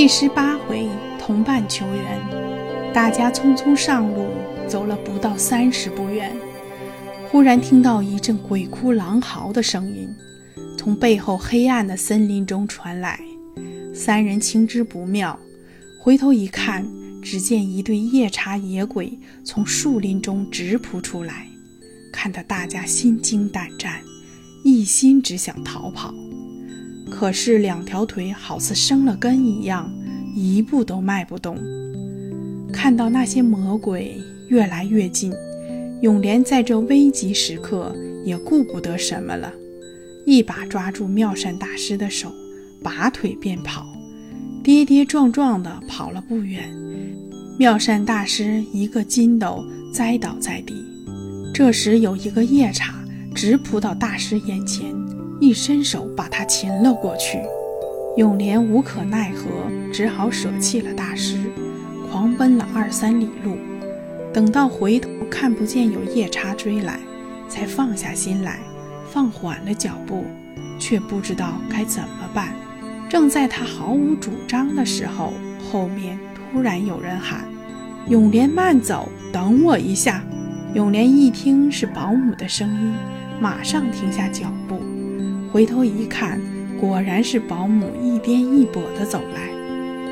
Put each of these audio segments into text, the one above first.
第十八回，同伴求援。大家匆匆上路，走了不到三十步远，忽然听到一阵鬼哭狼嚎的声音，从背后黑暗的森林中传来。三人情知不妙，回头一看，只见一对夜叉野鬼从树林中直扑出来，看得大家心惊胆战，一心只想逃跑。可是两条腿好似生了根一样，一步都迈不动。看到那些魔鬼越来越近，永莲在这危急时刻也顾不得什么了，一把抓住妙善大师的手，拔腿便跑，跌跌撞撞地跑了不远，妙善大师一个筋斗栽倒在地。这时有一个夜叉直扑到大师眼前。一伸手把他擒了过去，永莲无可奈何，只好舍弃了大师，狂奔了二三里路。等到回头看不见有夜叉追来，才放下心来，放缓了脚步，却不知道该怎么办。正在他毫无主张的时候，后面突然有人喊：“永莲慢走，等我一下。”永莲一听是保姆的声音，马上停下脚步。回头一看，果然是保姆一颠一跛地走来。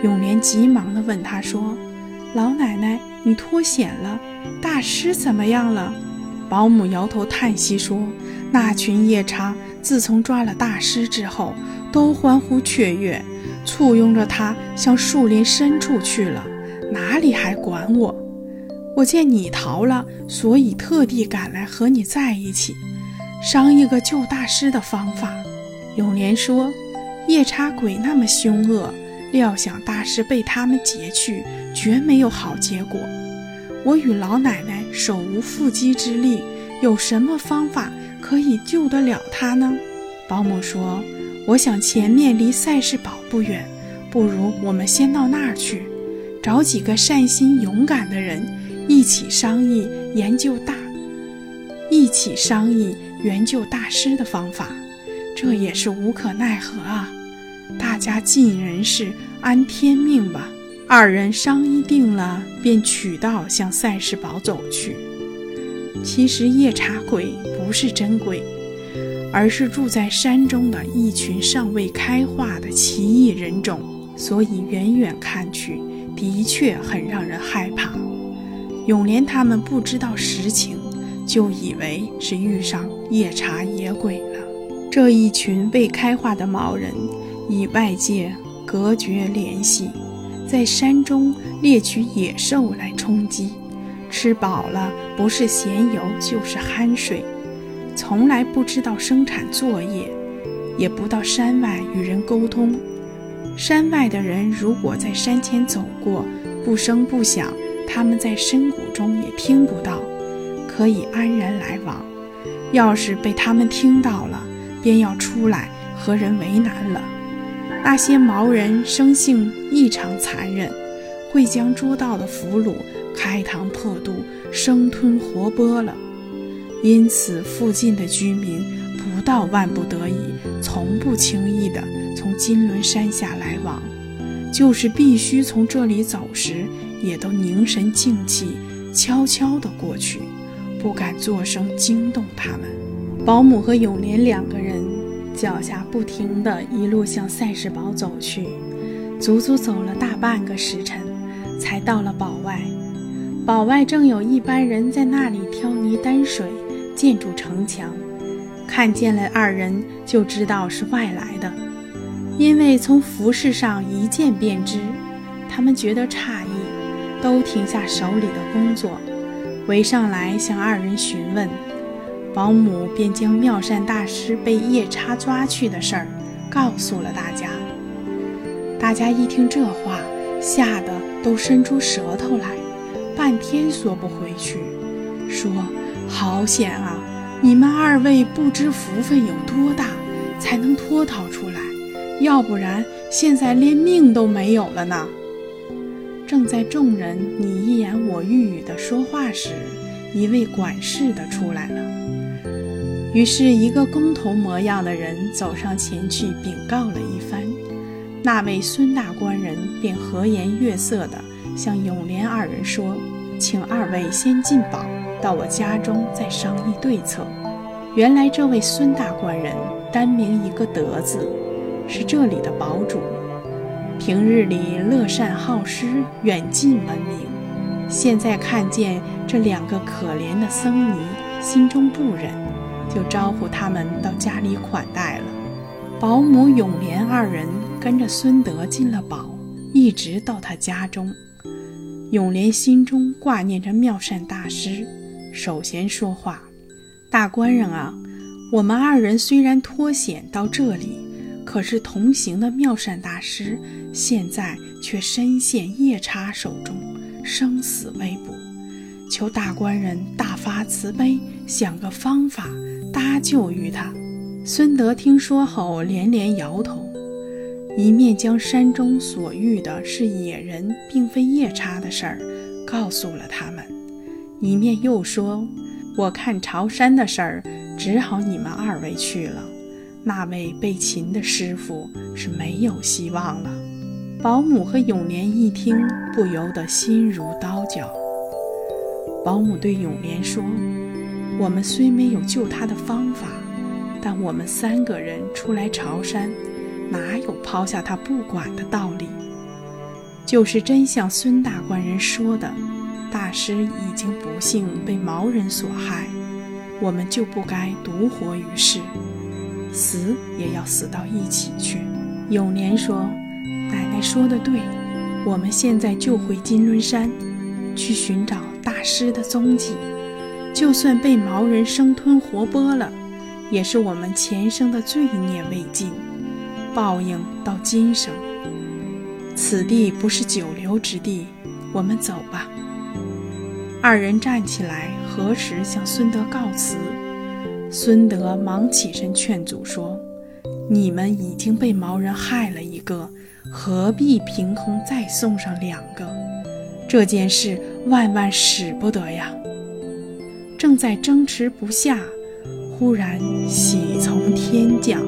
永莲急忙地问他说：“老奶奶，你脱险了？大师怎么样了？”保姆摇头叹息说：“那群夜叉自从抓了大师之后，都欢呼雀跃，簇拥着他向树林深处去了，哪里还管我？我见你逃了，所以特地赶来和你在一起。”商议个救大师的方法。永莲说：“夜叉鬼那么凶恶，料想大师被他们劫去，绝没有好结果。我与老奶奶手无缚鸡之力，有什么方法可以救得了他呢？”保姆说：“我想前面离赛事堡不远，不如我们先到那儿去，找几个善心勇敢的人，一起商议研究大，一起商议。”援救大师的方法，这也是无可奈何啊！大家尽人事，安天命吧。二人商议定了，便取道向赛事堡走去。其实夜叉鬼不是真鬼，而是住在山中的一群尚未开化的奇异人种，所以远远看去，的确很让人害怕。永莲他们不知道实情。就以为是遇上夜叉野鬼了。这一群未开化的毛人，与外界隔绝联系，在山中猎取野兽来充饥，吃饱了不是闲游就是酣睡，从来不知道生产作业，也不到山外与人沟通。山外的人如果在山前走过，不声不响，他们在深谷中也听不到。可以安然来往，要是被他们听到了，便要出来和人为难了。那些毛人生性异常残忍，会将捉到的俘虏开膛破肚，生吞活剥了。因此，附近的居民不到万不得已，从不轻易的从金轮山下来往；就是必须从这里走时，也都凝神静气，悄悄地过去。不敢作声惊动他们。保姆和永莲两个人脚下不停地一路向赛事堡走去，足足走了大半个时辰，才到了堡外。堡外正有一班人在那里挑泥担水，建筑城墙。看见了二人，就知道是外来的，因为从服饰上一见便知。他们觉得诧异，都停下手里的工作。围上来向二人询问，保姆便将妙善大师被夜叉抓去的事儿告诉了大家。大家一听这话，吓得都伸出舌头来，半天缩不回去，说：“好险啊！你们二位不知福分有多大，才能脱逃出来，要不然现在连命都没有了呢。”正在众人你一言我一语的说话时，一位管事的出来了。于是，一个工头模样的人走上前去禀告了一番。那位孙大官人便和颜悦色地向永莲二人说：“请二位先进宝，到我家中再商议对策。”原来这位孙大官人单名一个德字，是这里的堡主。平日里乐善好施，远近闻名。现在看见这两个可怜的僧尼，心中不忍，就招呼他们到家里款待了。保姆永莲二人跟着孙德进了堡，一直到他家中。永莲心中挂念着妙善大师，首先说话。大官人啊，我们二人虽然脱险到这里，可是同行的妙善大师现在却身陷夜叉手中，生死未卜。求大官人大发慈悲，想个方法搭救于他。孙德听说后连连摇头，一面将山中所遇的是野人，并非夜叉的事儿告诉了他们，一面又说。我看朝山的事儿，只好你们二位去了。那位被擒的师傅是没有希望了。保姆和永莲一听，不由得心如刀绞。保姆对永莲说：“我们虽没有救他的方法，但我们三个人出来朝山，哪有抛下他不管的道理？就是真像孙大官人说的。”大师已经不幸被毛人所害，我们就不该独活于世，死也要死到一起去。永年说：“奶奶说的对，我们现在就回金轮山，去寻找大师的踪迹。就算被毛人生吞活剥了，也是我们前生的罪孽未尽，报应到今生。此地不是久留之地，我们走吧。”二人站起来，合十向孙德告辞。孙德忙起身劝阻说：“你们已经被毛人害了一个，何必凭空再送上两个？这件事万万使不得呀！”正在争执不下，忽然喜从天降。